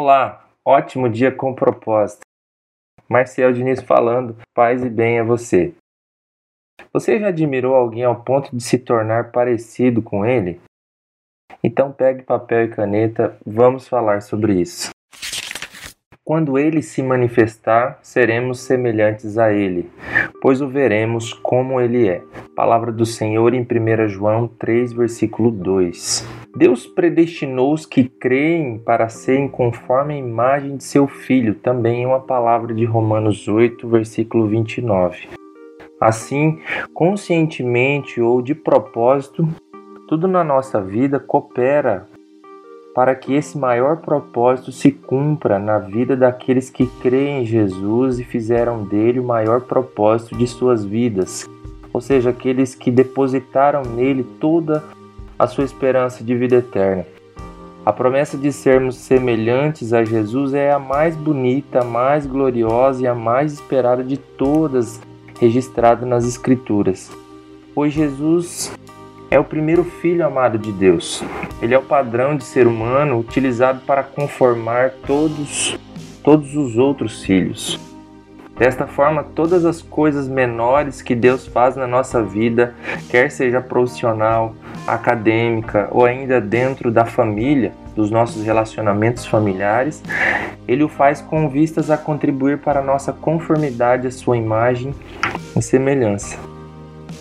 Olá, ótimo dia com propósito. Marcel Diniz falando, paz e bem a você. Você já admirou alguém ao ponto de se tornar parecido com ele? Então pegue papel e caneta, vamos falar sobre isso. Quando ele se manifestar, seremos semelhantes a ele, pois o veremos como ele é. Palavra do Senhor em 1 João 3, versículo 2. Deus predestinou os que creem para serem conforme a imagem de seu Filho, também é uma palavra de Romanos 8, versículo 29. Assim, conscientemente ou de propósito, tudo na nossa vida coopera para que esse maior propósito se cumpra na vida daqueles que creem em Jesus e fizeram dele o maior propósito de suas vidas, ou seja, aqueles que depositaram nele toda a sua esperança de vida eterna. A promessa de sermos semelhantes a Jesus é a mais bonita, a mais gloriosa e a mais esperada de todas registrada nas Escrituras. Pois Jesus é o primeiro filho amado de Deus. Ele é o padrão de ser humano utilizado para conformar todos todos os outros filhos. Desta forma, todas as coisas menores que Deus faz na nossa vida, quer seja profissional, acadêmica ou ainda dentro da família, dos nossos relacionamentos familiares, ele o faz com vistas a contribuir para a nossa conformidade à sua imagem e semelhança.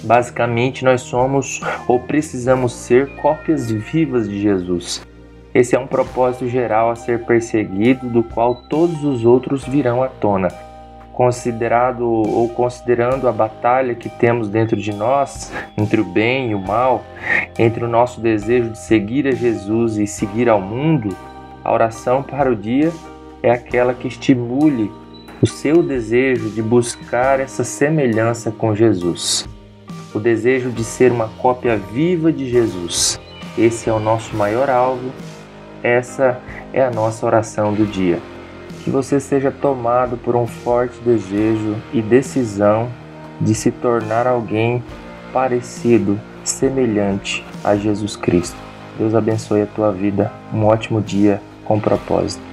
Basicamente, nós somos ou precisamos ser cópias vivas de Jesus. Esse é um propósito geral a ser perseguido, do qual todos os outros virão à tona. Considerado ou considerando a batalha que temos dentro de nós, entre o bem e o mal, entre o nosso desejo de seguir a Jesus e seguir ao mundo, a oração para o dia é aquela que estimule o seu desejo de buscar essa semelhança com Jesus o desejo de ser uma cópia viva de Jesus. Esse é o nosso maior alvo, essa é a nossa oração do dia. Que você seja tomado por um forte desejo e decisão de se tornar alguém parecido, semelhante a Jesus Cristo. Deus abençoe a tua vida. Um ótimo dia com propósito.